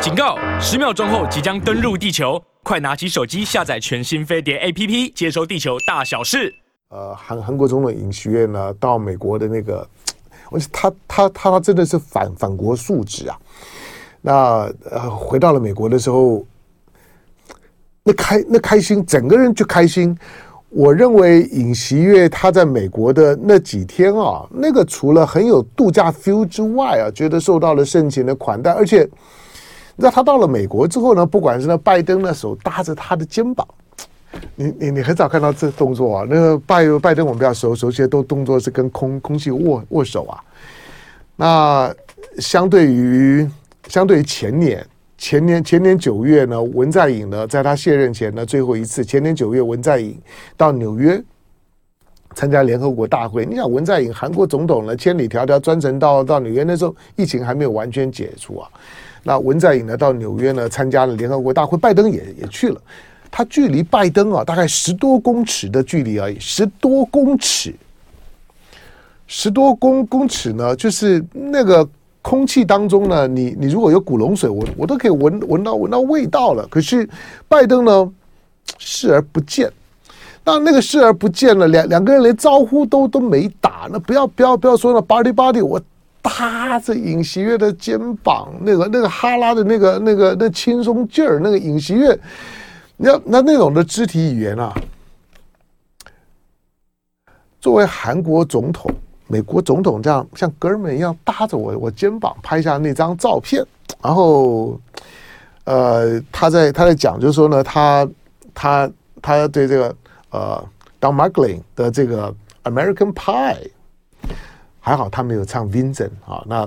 警告！十秒钟后即将登陆地球，快拿起手机下载全新飞碟 APP，接收地球大小事。呃，韩韩国总统尹锡悦呢，到美国的那个，我他他他他真的是反反国素质啊。那呃，回到了美国的时候，那开那开心，整个人就开心。我认为尹锡悦他在美国的那几天啊，那个除了很有度假 feel 之外啊，觉得受到了盛情的款待，而且。那他到了美国之后呢，不管是那拜登的手搭着他的肩膀，你你你很少看到这动作啊。那个拜拜登我们比较熟熟悉的都动作是跟空空气握握手啊。那相对于相对于前年前年前年九月呢，文在寅呢在他卸任前呢最后一次，前年九月文在寅到纽约参加联合国大会。你想文在寅韩国总统呢千里迢迢专程到到纽约，那时候疫情还没有完全解除啊。那文在寅呢，到纽约呢，参加了联合国大会，拜登也也去了。他距离拜登啊，大概十多公尺的距离而已，十多公尺，十多公公尺呢，就是那个空气当中呢，你你如果有古龙水，我我都可以闻闻到闻到味道了。可是拜登呢，视而不见。那那个视而不见了，两两个人连招呼都都没打。那不要不要不要说了，body body 我。搭着尹锡悦的肩膀，那个那个哈拉的那个那个那轻松劲儿，那个尹锡悦，那那那种的肢体语言啊，作为韩国总统、美国总统这样像哥们一样搭着我我肩膀拍下那张照片，然后，呃，他在他在讲，就是说呢，他他他对这个呃，Don McLean 的这个 American Pie。还好他没有唱 Vincent 啊，那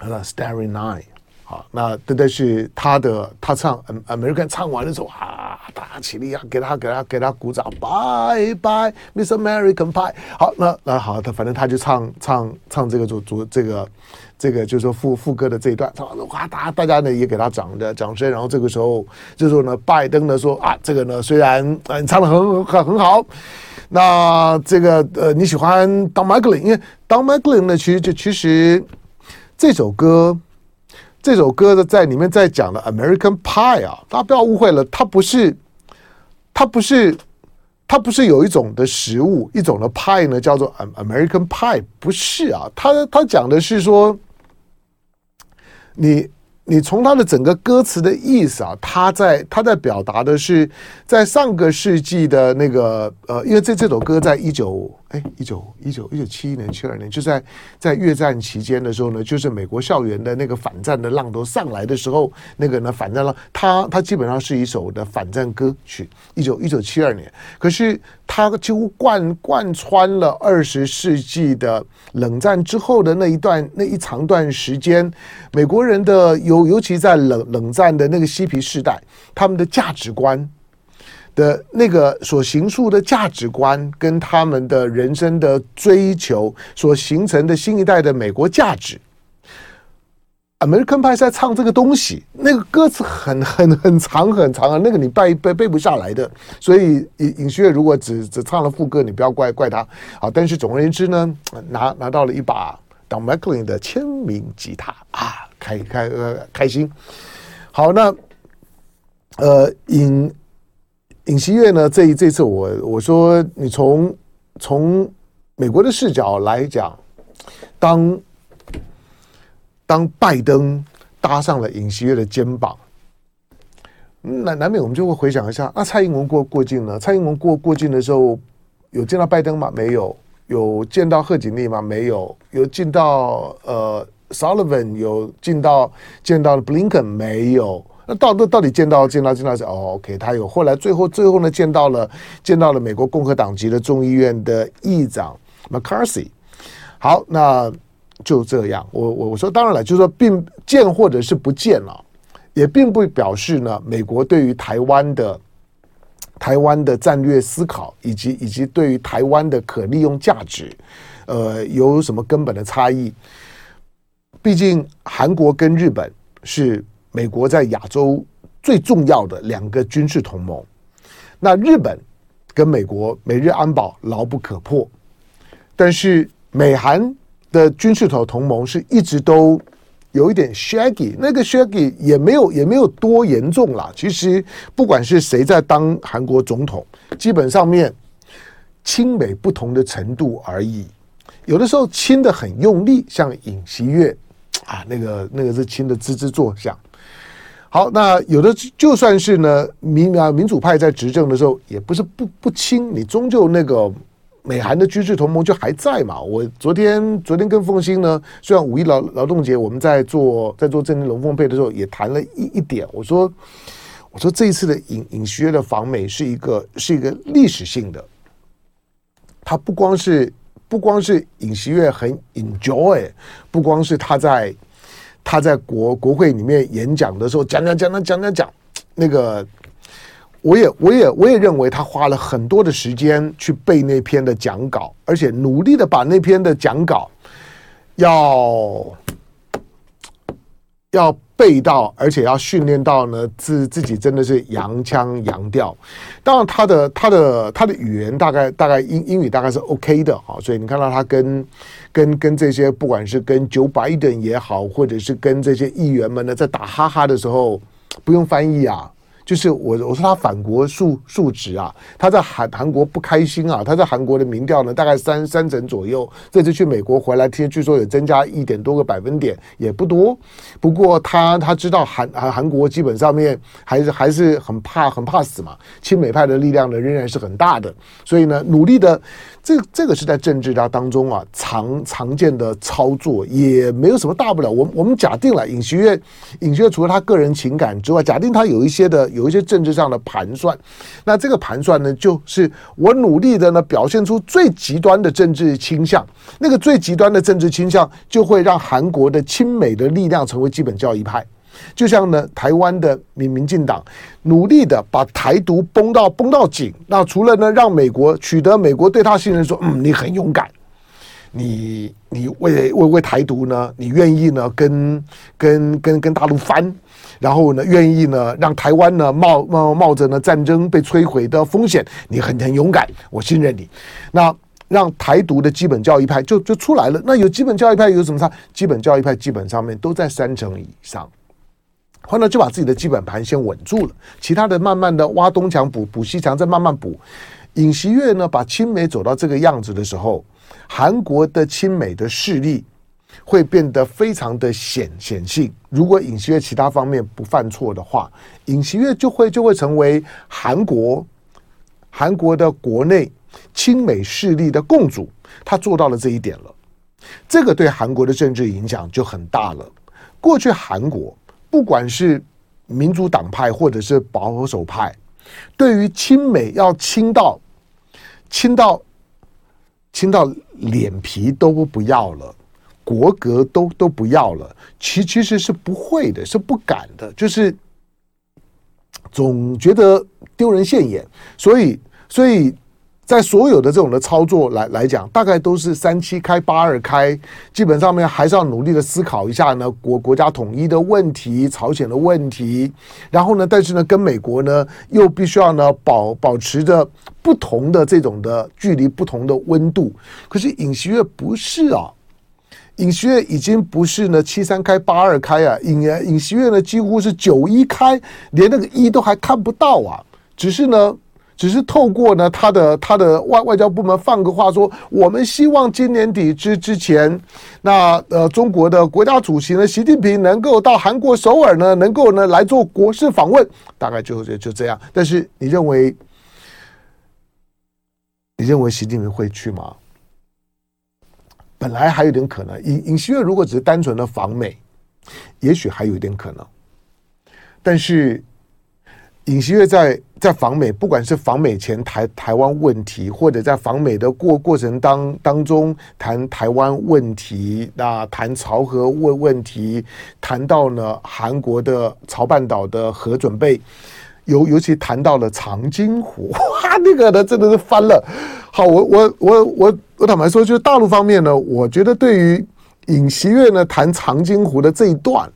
那 Starry Night 好，那这都是他的，他唱 American 唱完的时候啊，大家起立啊，给他给他给他鼓掌拜拜 Miss American Pie。好，那那好，他反正他就唱唱唱这个主主这个这个就是说副副歌的这一段，唱完了哇，大大家呢也给他掌的掌声，然后这个时候这时候呢，拜登呢说啊，这个呢虽然嗯唱的很很很好。那这个呃，你喜欢 Don m c l a n 因为 Don m c l a n 呢，其实就其实这首歌，这首歌的在里面在讲的 American Pie 啊，大家不要误会了，它不是，它不是，它不是有一种的食物，一种的 pie 呢叫做 American Pie，不是啊，它它讲的是说你。你从他的整个歌词的意思啊，他在他在表达的是，在上个世纪的那个呃，因为这这首歌在一九哎一九一九一九七一年七二年，就在在越战期间的时候呢，就是美国校园的那个反战的浪头上来的时候，那个呢反战浪，他他基本上是一首的反战歌曲。一九一九七二年，可是他几乎贯贯穿了二十世纪的冷战之后的那一段那一长段时间，美国人的尤。尤其在冷冷战的那个嬉皮士代，他们的价值观的那个所形塑的价值观，跟他们的人生的追求所形成的新一代的美国价值，American Pie 在唱这个东西，那个歌词很很很长很长啊，那个你背背背不下来的。所以尹尹锡悦如果只只唱了副歌，你不要怪怪他啊。但是总而言之呢，拿拿到了一把 Don McLean 的签名吉他啊。开开呃开心，好，那呃尹尹锡悦呢？这一这次我我说你从从美国的视角来讲，当当拜登搭上了尹锡悦的肩膀，难难免我们就会回想一下，那蔡英文过过境呢？蔡英文过过境的时候有见到拜登吗？没有。有见到贺锦丽吗？没有。有见到呃。Sullivan 有见到见到了 Blinken 没有？那到到到底见到见到见到是哦，OK，他有。后来最后最后呢，见到了见到了美国共和党籍的众议院的议长 McCarthy。好，那就这样。我我我说当然了，就是说并见或者是不见了，也并不表示呢，美国对于台湾的台湾的战略思考以及以及对于台湾的可利用价值，呃，有什么根本的差异。毕竟，韩国跟日本是美国在亚洲最重要的两个军事同盟。那日本跟美国美日安保牢不可破，但是美韩的军事头同盟是一直都有一点 shaggy，那个 shaggy 也没有也没有多严重啦。其实不管是谁在当韩国总统，基本上面亲美不同的程度而已。有的时候亲的很用力，像尹锡悦啊，那个那个是亲的吱吱作响。好，那有的就算是呢民啊民主派在执政的时候，也不是不不亲，你终究那个。美韩的军事同盟就还在嘛？我昨天昨天跟凤兴呢，虽然五一劳劳动节我们在做在做政经龙凤配的时候，也谈了一一点。我说我说这一次的尹尹锡悦的访美是一个是一个历史性的，他不光是不光是尹锡悦很 enjoy，不光是他在他在国国会里面演讲的时候讲讲讲讲讲讲讲那个。我也，我也，我也认为他花了很多的时间去背那篇的讲稿，而且努力的把那篇的讲稿要要背到，而且要训练到呢，自自己真的是洋腔洋调。当然，他的他的他的语言大概大概英英语大概是 OK 的啊，所以你看到他跟跟跟这些不管是跟九百等也好，或者是跟这些议员们呢在打哈哈的时候，不用翻译啊。就是我我说他反国述述职啊，他在韩韩国不开心啊，他在韩国的民调呢大概三三成左右，这次去美国回来，听据说有增加一点多个百分点，也不多。不过他他知道韩韩韩国基本上面还是还是很怕很怕死嘛，亲美派的力量呢仍然是很大的，所以呢努力的。这这个是在政治家当中啊常常见的操作，也没有什么大不了。我我们假定了尹锡悦，尹锡悦除了他个人情感之外，假定他有一些的有一些政治上的盘算。那这个盘算呢，就是我努力的呢表现出最极端的政治倾向，那个最极端的政治倾向就会让韩国的亲美的力量成为基本教义派。就像呢，台湾的民民进党努力的把台独绷到绷到紧，那除了呢让美国取得美国对他信任，说嗯你很勇敢，你你为为为台独呢，你愿意呢跟跟跟跟大陆翻，然后呢愿意呢让台湾呢冒冒冒着呢战争被摧毁的风险，你很很勇敢，我信任你。那让台独的基本教义派就就出来了。那有基本教义派有什么差？基本教义派基本上面都在三成以上。后来就把自己的基本盘先稳住了，其他的慢慢的挖东墙补补西墙，再慢慢补。尹锡悦呢，把亲美走到这个样子的时候，韩国的亲美的势力会变得非常的显显性。如果尹锡悦其他方面不犯错的话，尹锡悦就会就会成为韩国韩国的国内亲美势力的共主。他做到了这一点了，这个对韩国的政治影响就很大了。过去韩国。不管是民主党派或者是保守派，对于亲美要亲到亲到亲到脸皮都不要了，国格都都不要了，其其实是不会的，是不敢的，就是总觉得丢人现眼，所以所以。在所有的这种的操作来来讲，大概都是三七开八二开，基本上面还是要努力的思考一下呢，国国家统一的问题、朝鲜的问题，然后呢，但是呢，跟美国呢又必须要呢保保持着不同的这种的距离、不同的温度。可是尹锡悦不是啊，尹锡悦已经不是呢七三开八二开啊，尹尹锡悦呢几乎是九一开，连那个一都还看不到啊，只是呢。只是透过呢，他的他的外外交部门放个话说，我们希望今年底之之前，那呃中国的国家主席呢，习近平能够到韩国首尔呢，能够呢来做国事访问，大概就就就这样。但是你认为，你认为习近平会去吗？本来还有点可能，尹尹锡悦如果只是单纯的访美，也许还有一点可能，但是。尹锡悦在在访美，不管是访美前台台湾问题，或者在访美的过过程当当中谈台湾问题，那谈朝核问问题，谈到呢韩国的朝半岛的核准备，尤尤其谈到了长津湖，哇，那个呢真的是翻了。好，我我我我我坦白说，就是大陆方面呢，我觉得对于尹锡悦呢谈长津湖的这一段。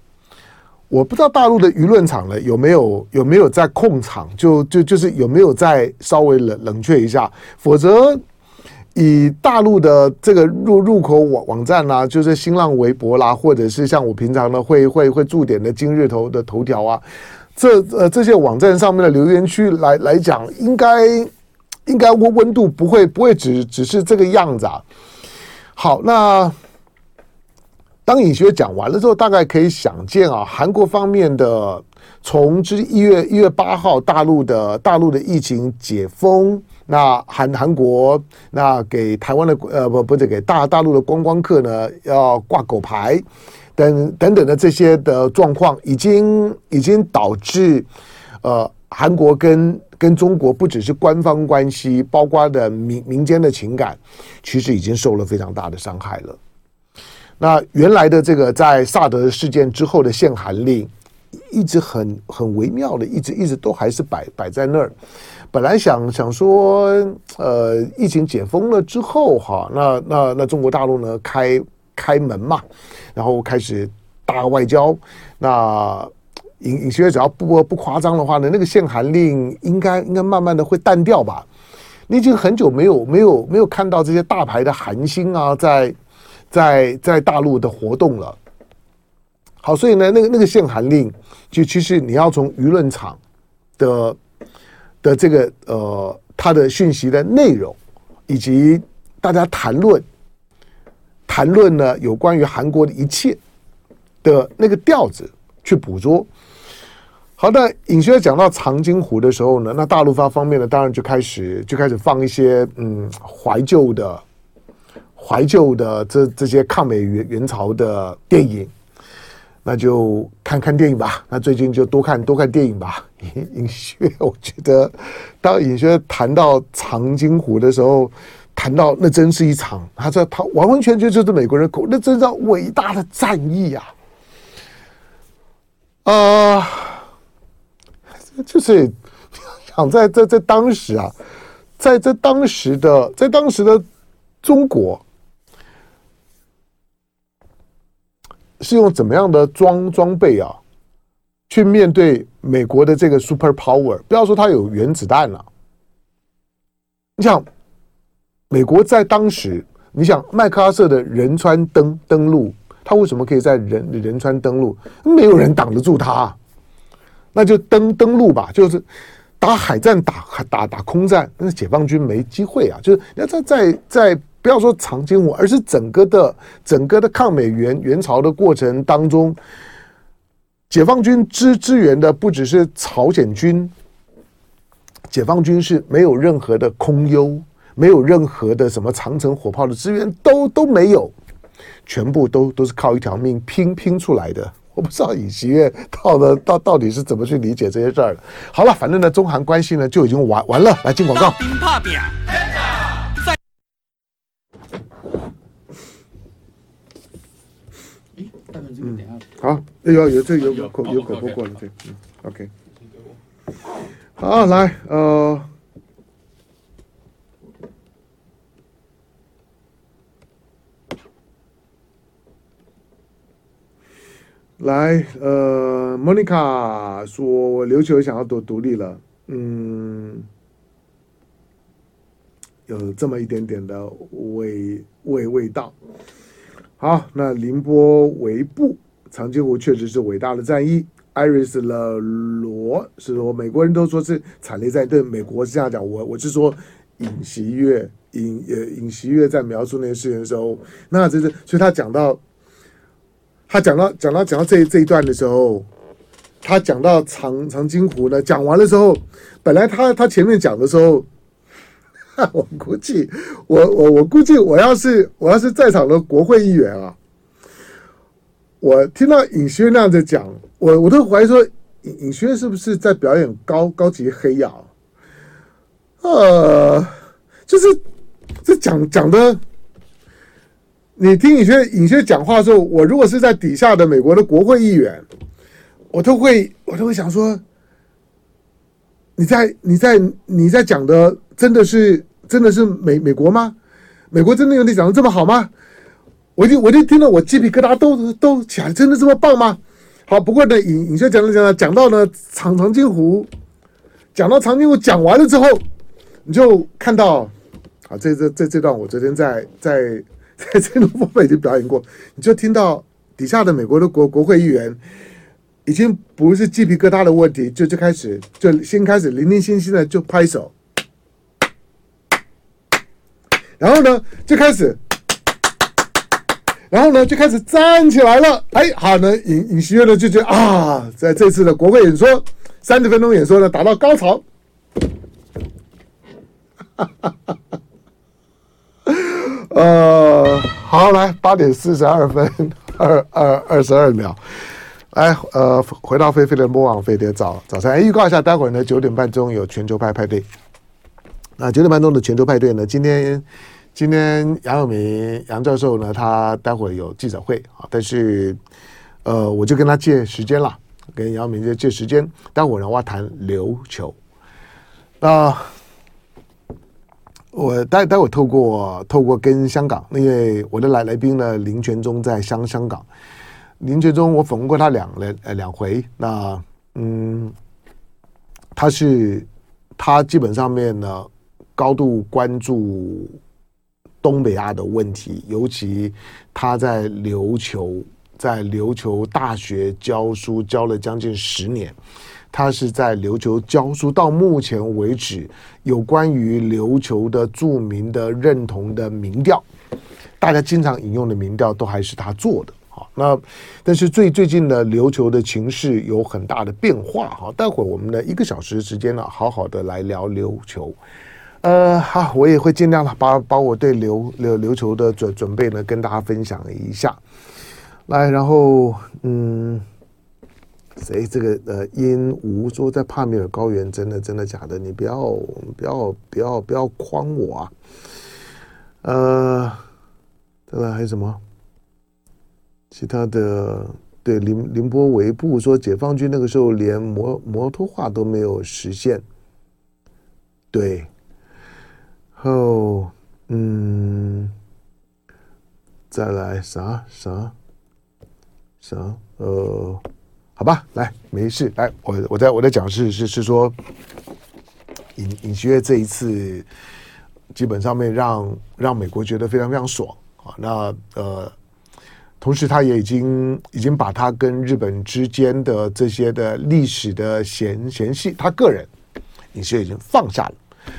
我不知道大陆的舆论场呢有没有有没有在控场，就就就是有没有再稍微冷冷却一下，否则以大陆的这个入入口网网站啊，就是新浪微博啦，或者是像我平常呢会会会驻点的今日头的头条啊，这呃这些网站上面的留言区来来讲，应该应该温温度不会不会只只是这个样子啊。好，那。当尹学讲完了之后，大概可以想见啊，韩国方面的从至一月一月八号大陆的大陆的疫情解封，那韩韩国那给台湾的呃不不是给大大陆的观光客呢要挂狗牌等等等的这些的状况，已经已经导致呃韩国跟跟中国不只是官方关系，包括的民民间的情感，其实已经受了非常大的伤害了。那原来的这个在萨德事件之后的限韩令，一直很很微妙的，一直一直都还是摆摆在那儿。本来想想说，呃，疫情解封了之后，哈，那那那中国大陆呢开开门嘛，然后开始大外交。那尹尹锡悦只要不不夸张的话呢，那个限韩令应该应该慢慢的会淡掉吧。你已经很久没有没有没有看到这些大牌的韩星啊，在。在在大陆的活动了，好，所以呢，那个那个限韩令，就其实你要从舆论场的的这个呃，它的讯息的内容，以及大家谈论谈论呢有关于韩国的一切的那个调子去捕捉。好的，尹学讲到长津湖的时候呢，那大陆方方面呢，当然就开始就开始放一些嗯怀旧的。怀旧的这这些抗美援援朝的电影，那就看看电影吧。那最近就多看多看电影吧。尹尹学，我觉得当尹学谈到长津湖的时候，谈到那真是一场，他说他完完全全就是美国人口，那真是伟大的战役啊！啊、就是想在在在当时啊，在在当时的在当时的中国。是用怎么样的装装备啊，去面对美国的这个 super power？不要说它有原子弹了，你想，美国在当时，你想麦克阿瑟的仁川登登陆，他为什么可以在仁仁川登陆？没有人挡得住他，啊，那就登登陆吧，就是打海战，打打打空战，那解放军没机会啊，就是要在在在。不要说长津湖，而是整个的整个的抗美援援朝的过程当中，解放军支支援的不只是朝鲜军，解放军是没有任何的空优，没有任何的什么长城火炮的支援，都都没有，全部都都是靠一条命拼拼出来的。我不知道尹锡悦到的到到底是怎么去理解这些事儿的。好了，反正呢，中韩关系呢就已经完完了。来进广告。嗯，好，有有这有有口有口播过了，对，嗯，OK，好，来，呃，来，呃，Monica 说琉球想要独独立了，嗯，有这么一点点的味味味道。好，那凌波微步，长津湖确实是伟大的战役。艾瑞斯勒罗是说，美国人都说是惨烈战，对美国是这样讲。我我是说尹锡悦，尹呃尹锡悦在描述那些事情的时候，那这是所以他讲到他讲到讲到讲到这这一段的时候，他讲到长长津湖呢，讲完的时候，本来他他前面讲的时候。我估计，我我我估计，我要是我要是在场的国会议员啊，我听到尹锡悦那样子讲，我我都怀疑说，尹尹锡悦是不是在表演高高级黑呀？呃，就是这讲讲的，你听尹锡尹锡悦讲话的时候，我如果是在底下的美国的国会议员，我都会我都会想说，你在你在你在讲的。真的是真的是美美国吗？美国真的有你讲的这么好吗？我就我就听了，我鸡皮疙瘩都都起来，真的这么棒吗？好，不过呢，尹尹学讲了讲了，讲到呢长长津湖，讲到长津湖讲完了之后，你就看到啊，这这这这段我昨天在在在这个部分已经表演过，你就听到底下的美国的国国会议员已经不是鸡皮疙瘩的问题，就就开始就先开始零零星星的就拍手，然后呢就开始，然后呢就开始站起来了。哎，好呢，尹尹锡悦呢就觉得啊，在这次的国会演说三十分钟演说呢达到高潮。呃，好，来八点四十二分二二二十二秒，来，呃，回到飞飞的魔网飞碟早早餐，预告一下，待会儿呢九点半钟有全球派派对。那九点半钟的全球派对呢，今天今天杨永明杨教授呢，他待会有记者会啊，但是呃，我就跟他借时间了，跟杨永明就借时间，待会儿呢我要谈琉球，那。我待待会透过透过跟香港，因为我的来来宾呢林权忠在香香港，林权忠我访问过他两两呃两回，那嗯，他是他基本上面呢高度关注东北亚的问题，尤其他在琉球在琉球大学教书教了将近十年。他是在琉球教书，到目前为止，有关于琉球的著名的认同的民调，大家经常引用的民调都还是他做的。好，那但是最最近的琉球的情势有很大的变化。哈，待会儿我们的一个小时时间呢，好好的来聊琉球。呃，好，我也会尽量的把把我对琉琉琉球的准准备呢跟大家分享一下。来，然后嗯。谁这个呃，因无说在帕米尔高原，真的真的假的？你不要不要不要不要诓我啊！呃，再来还有什么？其他的对林林波维布说，解放军那个时候连摩摩托化都没有实现。对，后嗯，再来啥啥啥呃。好吧，来，没事，来，我我在我在讲是是是说，尹尹锡悦这一次基本上面让让美国觉得非常非常爽啊，那呃，同时他也已经已经把他跟日本之间的这些的历史的嫌嫌隙，他个人尹锡悦已经放下了，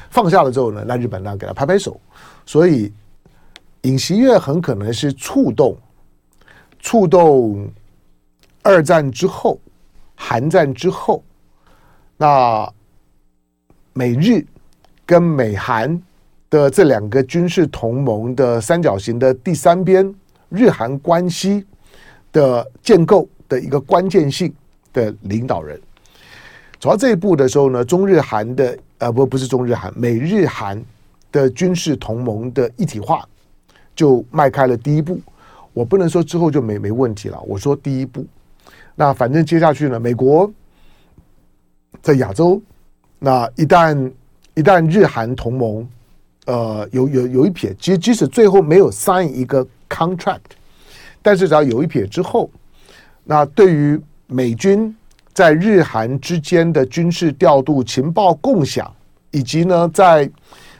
放下了之后呢，那日本呢给他拍拍手，所以尹锡悦很可能是触动触动。二战之后，韩战之后，那美日跟美韩的这两个军事同盟的三角形的第三边，日韩关系的建构的一个关键性的领导人，走到这一步的时候呢，中日韩的呃不不是中日韩，美日韩的军事同盟的一体化就迈开了第一步。我不能说之后就没没问题了，我说第一步。那反正接下去呢，美国在亚洲，那一旦一旦日韩同盟，呃，有有有一撇，即即使最后没有 sign 一个 contract，但是只要有一撇之后，那对于美军在日韩之间的军事调度、情报共享，以及呢，在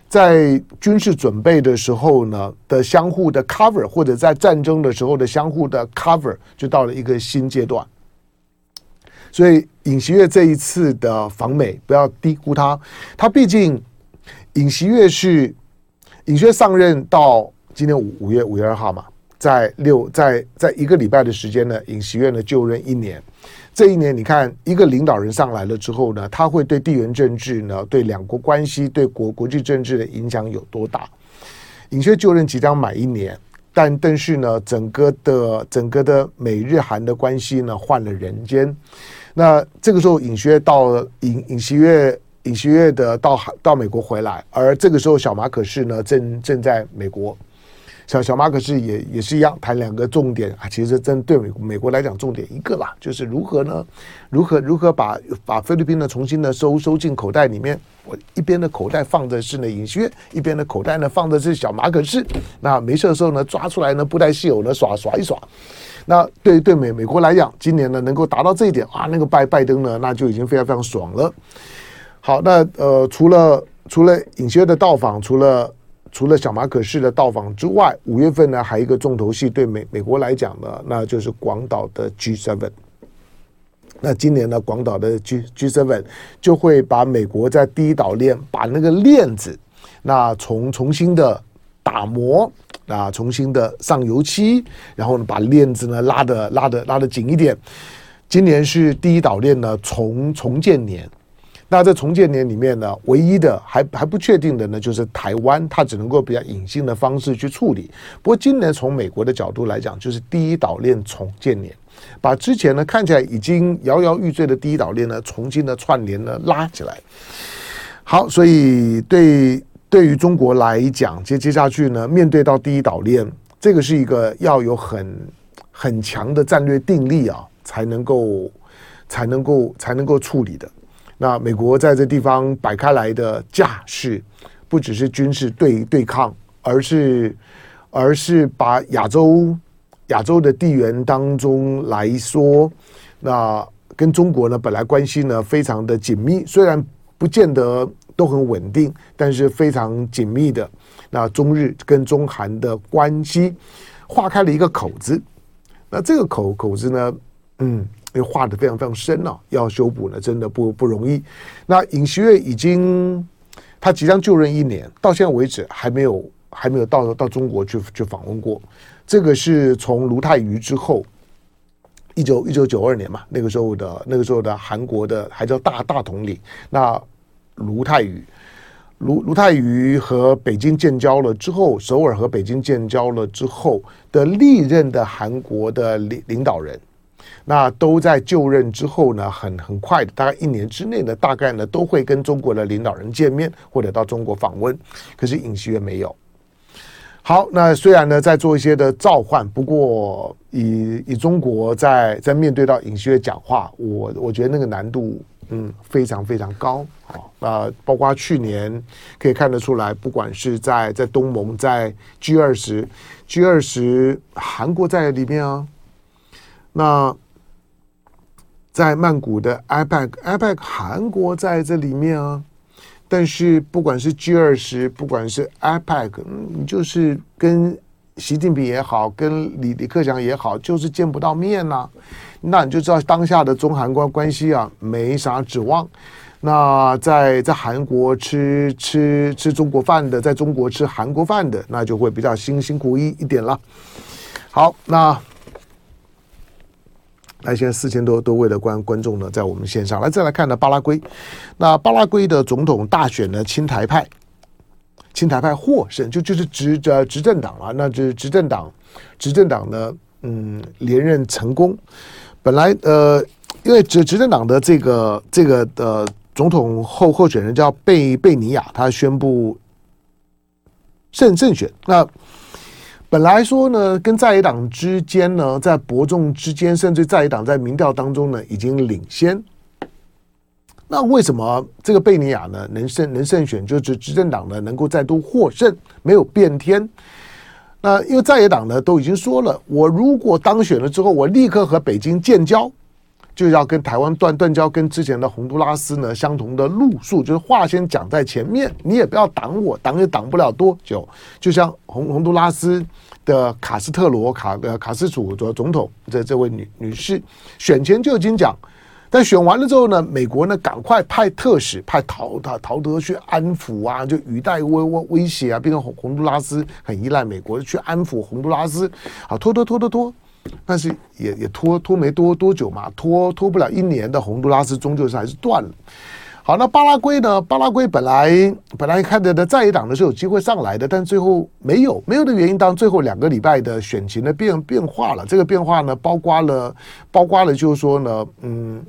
在军事准备的时候呢的相互的 cover，或者在战争的时候的相互的 cover，就到了一个新阶段。所以尹锡悦这一次的访美，不要低估他。他毕竟尹锡悦是尹锡悦上任到今年五五月五月二号嘛，在六在在一个礼拜的时间呢，尹锡悦呢就任一年。这一年，你看一个领导人上来了之后呢，他会对地缘政治呢、对两国关系、对国国际政治的影响有多大？尹锡悦就任即将满一年，但但是呢，整个的整个的美日韩的关系呢，换了人间。那这个时候，尹锡悦到尹尹锡悦尹锡悦的到到美国回来，而这个时候，小马可是呢正正在美国。小小马可是也也是一样，谈两个重点啊，其实针对美美国来讲，重点一个啦，就是如何呢？如何如何把把菲律宾呢重新的收收进口袋里面？我一边的口袋放的是呢尹锡悦，一边的口袋呢放的是小马可仕。那没事的时候呢，抓出来呢布袋戏偶呢耍耍一耍。那对对美美国来讲，今年呢能够达到这一点啊，那个拜拜登呢，那就已经非常非常爽了。好，那呃，除了除了尹锡悦的到访，除了除了小马可仕的到访之外，五月份呢还有一个重头戏，对美美国来讲呢，那就是广岛的 G7。那今年呢，广岛的 G G7 就会把美国在第一岛链把那个链子，那重重新的打磨，啊，重新的上油漆，然后呢，把链子呢拉得拉得拉得紧一点。今年是第一岛链呢重重建年。那在重建年里面呢，唯一的还还不确定的呢，就是台湾，它只能够比较隐性的方式去处理。不过今年从美国的角度来讲，就是第一岛链重建年，把之前呢看起来已经摇摇欲坠的第一岛链呢，重新的串联呢拉起来。好，所以对对于中国来讲，接接下去呢，面对到第一岛链，这个是一个要有很很强的战略定力啊，才能够才能够才能够处理的。那美国在这地方摆开来的架势，不只是军事对对抗，而是而是把亚洲亚洲的地缘当中来说，那跟中国呢本来关系呢非常的紧密，虽然不见得都很稳定，但是非常紧密的。那中日跟中韩的关系划开了一个口子，那这个口口子呢，嗯。因为画的非常非常深了，要修补呢，真的不不容易。那尹锡悦已经他即将就任一年，到现在为止还没有还没有到到中国去去访问过。这个是从卢泰愚之后，一九一九九二年嘛，那个时候的那个时候的韩国的还叫大大统领。那卢泰愚，卢卢泰愚和北京建交了之后，首尔和北京建交了之后的历任的韩国的领领导人。那都在就任之后呢，很很快的，大概一年之内呢，大概呢都会跟中国的领导人见面或者到中国访问。可是尹锡悦没有。好，那虽然呢在做一些的召唤，不过以以中国在在面对到尹锡悦讲话，我我觉得那个难度嗯非常非常高啊。那包括去年可以看得出来，不管是在在东盟，在 G 二十 G 二十，韩国在里面啊，那。在曼谷的 IPAC，IPAC 韩国在这里面啊，但是不管是 G 二十，不管是 IPAC，你就是跟习近平也好，跟李李克强也好，就是见不到面呐、那你就知道当下的中韩关关系啊，没啥指望。那在在韩国吃吃吃中国饭的，在中国吃韩国饭的，那就会比较辛辛苦一一点了。好，那。那现在四千多多位的观观众呢，在我们线上来再来看呢，巴拉圭。那巴拉圭的总统大选呢，亲台派，亲台派获胜，就就是执着执政党啊。那这执政党，执政党呢，嗯，连任成功。本来呃，因为执执政党的这个这个的总统候候选人叫贝贝尼亚，他宣布胜胜选。那本来说呢，跟在野党之间呢，在伯仲之间，甚至在野党在民调当中呢，已经领先。那为什么这个贝尼亚呢能胜能胜选，就是执政党呢能够再度获胜，没有变天？那因为在野党呢都已经说了，我如果当选了之后，我立刻和北京建交。就要跟台湾断断交，跟之前的洪都拉斯呢相同的路数，就是话先讲在前面，你也不要挡我，挡也挡不了多久。就像洪洪都拉斯的卡斯特罗卡呃卡斯楚的总统这这位女女士，选前就已经讲，但选完了之后呢，美国呢赶快派特使派陶陶陶德去安抚啊，就语带威威威胁啊，变成洪洪都拉斯很依赖美国去安抚洪都拉斯，好拖拖拖拖拖。但是也也拖拖没多多久嘛，拖拖不了一年的洪都拉斯终究是还是断了。好，那巴拉圭呢？巴拉圭本来本来看着的在野党呢是有机会上来的，但最后没有，没有的原因当最后两个礼拜的选情呢变变化了。这个变化呢，包括了包括了就是说呢，嗯，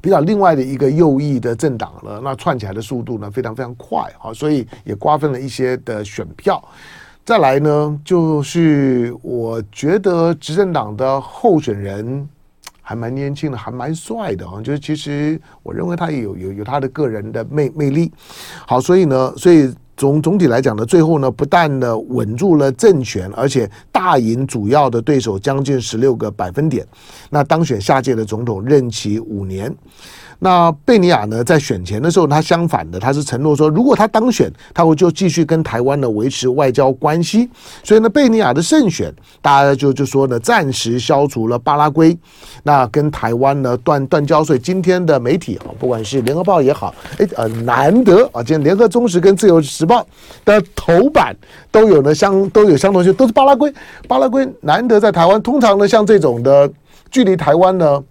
比较另外的一个右翼的政党了，那串起来的速度呢非常非常快啊，所以也瓜分了一些的选票。再来呢，就是我觉得执政党的候选人还蛮年轻的，还蛮帅的啊。就是其实我认为他也有有有他的个人的魅魅力。好，所以呢，所以总总体来讲呢，最后呢，不但呢稳住了政权，而且大赢主要的对手将近十六个百分点，那当选下届的总统任期五年。那贝尼亚呢，在选前的时候，他相反的，他是承诺说，如果他当选，他会就继续跟台湾呢维持外交关系。所以呢，贝尼亚的胜选，大家就就说呢，暂时消除了巴拉圭那跟台湾呢断断交。所以今天的媒体啊，不管是联合报也好，哎呃，难得啊，今天联合中时跟自由时报的头版都有呢相都有相同性，都是巴拉圭。巴拉圭难得在台湾，通常呢像这种的距离台湾呢。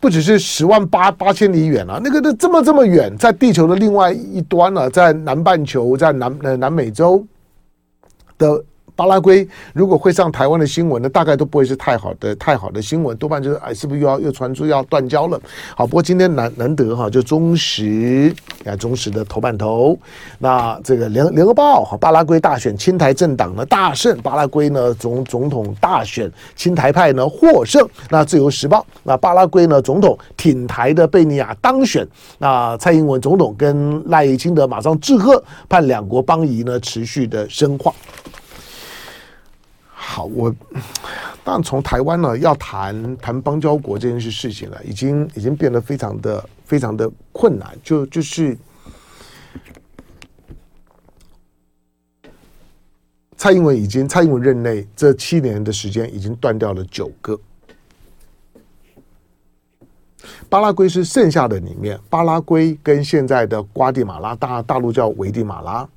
不只是十万八八千里远啊，那个那这么这么远，在地球的另外一端呢，在南半球，在南呃南美洲的。巴拉圭如果会上台湾的新闻呢，大概都不会是太好的太好的新闻，多半就是哎，是不是又要又传出要断交了？好，不过今天难难得哈，就中时啊，中时的头版头，那这个联联合报哈，巴拉圭大选亲台政党呢大胜，巴拉圭呢总总统大选亲台派呢获胜，那自由时报那巴拉圭呢总统挺台的贝尼亚当选，那蔡英文总统跟赖清德马上致贺，盼两国邦谊呢持续的深化。好，我但从台湾呢要谈谈邦交国这件事事情了，已经已经变得非常的非常的困难。就就是蔡英文已经蔡英文任内这七年的时间已经断掉了九个，巴拉圭是剩下的里面，巴拉圭跟现在的瓜地马拉大大陆叫危地马拉，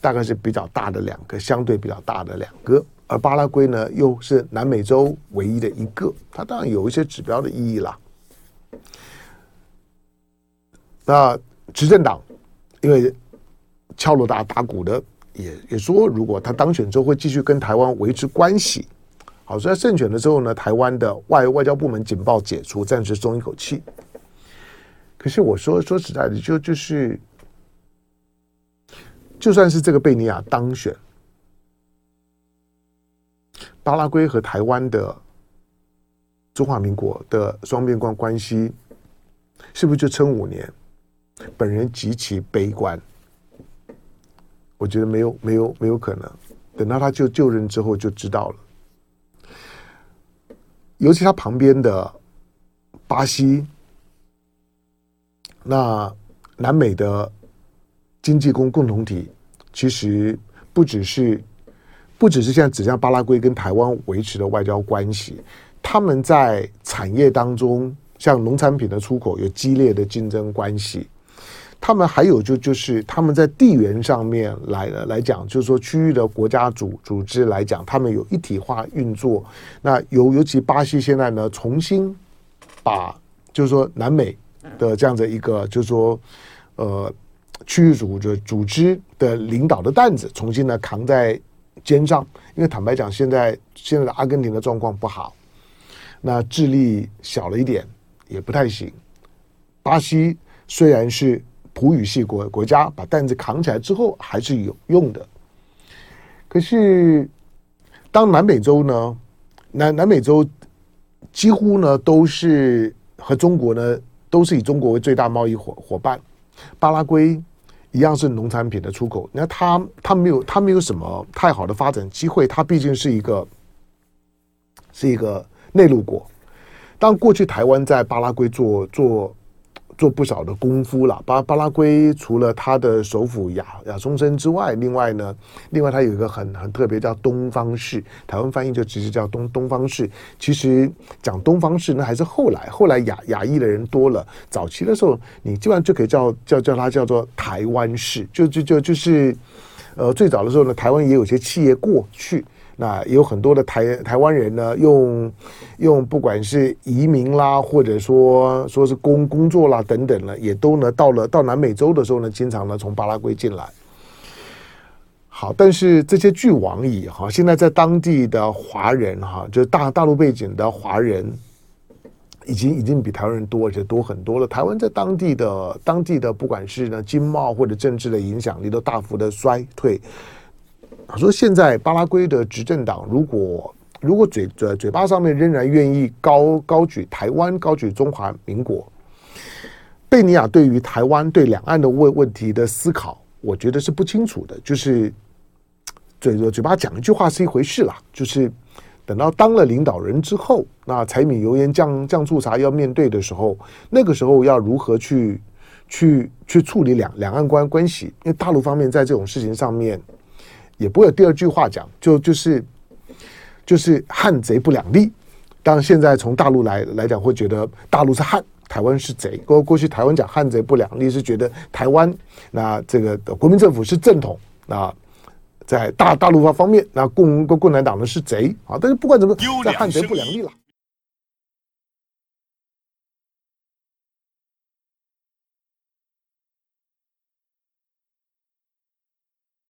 大概是比较大的两个，相对比较大的两个。而巴拉圭呢，又是南美洲唯一的一个，它当然有一些指标的意义啦。那执政党因为敲锣打打鼓的，也也说，如果他当选之后会继续跟台湾维持关系。好，所以在胜选的时候呢，台湾的外外交部门警报解除，暂时松一口气。可是我说说实在的，就就是，就算是这个贝尼亚当选。巴拉圭和台湾的中华民国的双边关关系，是不是就撑五年？本人极其悲观，我觉得没有没有没有可能。等到他就就任之后就知道了。尤其他旁边的巴西，那南美的经济共共同体，其实不只是。不只是现在只像巴拉圭跟台湾维持的外交关系，他们在产业当中，像农产品的出口有激烈的竞争关系。他们还有就就是他们在地缘上面来来讲，就是说区域的国家组组织来讲，他们有一体化运作。那尤尤其巴西现在呢，重新把就是说南美的这样的一个就是说呃区域组织组织的领导的担子，重新呢扛在。肩上，因为坦白讲，现在现在的阿根廷的状况不好，那智利小了一点，也不太行。巴西虽然是葡语系国国家，把担子扛起来之后还是有用的。可是，当南美洲呢，南南美洲几乎呢都是和中国呢都是以中国为最大贸易伙伙伴，巴拉圭。一样是农产品的出口，那它它没有它没有什么太好的发展机会，它毕竟是一个是一个内陆国。当过去台湾在巴拉圭做做。做不少的功夫了。巴巴拉圭除了它的首府亚亚松森之外，另外呢，另外它有一个很很特别叫东方市，台湾翻译就直接叫东东方市。其实讲东方市呢，还是后来后来亚亚裔的人多了。早期的时候，你基本上就可以叫叫叫它叫做台湾市。就就就就是，呃，最早的时候呢，台湾也有些企业过去。那有很多的台台湾人呢，用用不管是移民啦，或者说说是工工作啦等等呢，也都呢到了到南美洲的时候呢，经常呢从巴拉圭进来。好，但是这些俱往矣哈，现在在当地的华人哈，就是大大陆背景的华人，已经已经比台湾人多，而且多很多了。台湾在当地的当地的不管是呢经贸或者政治的影响力都大幅的衰退。说现在巴拉圭的执政党，如果如果嘴嘴嘴巴上面仍然愿意高高举台湾、高举中华民国，贝尼亚对于台湾对两岸的问问题的思考，我觉得是不清楚的。就是嘴嘴巴讲一句话是一回事啦，就是等到当了领导人之后，那柴米油盐酱酱醋茶要面对的时候，那个时候要如何去去去处理两两岸关关系？因为大陆方面在这种事情上面也不会有第二句话讲，就就是就是汉贼不两立。当然，现在从大陆来来讲，会觉得大陆是汉，台湾是贼。过过去台湾讲汉贼不两立，是觉得台湾那这个国民政府是正统那。在大大陆方方面，那共共共产党呢是贼啊，但是不管怎么，在汉贼不两立了。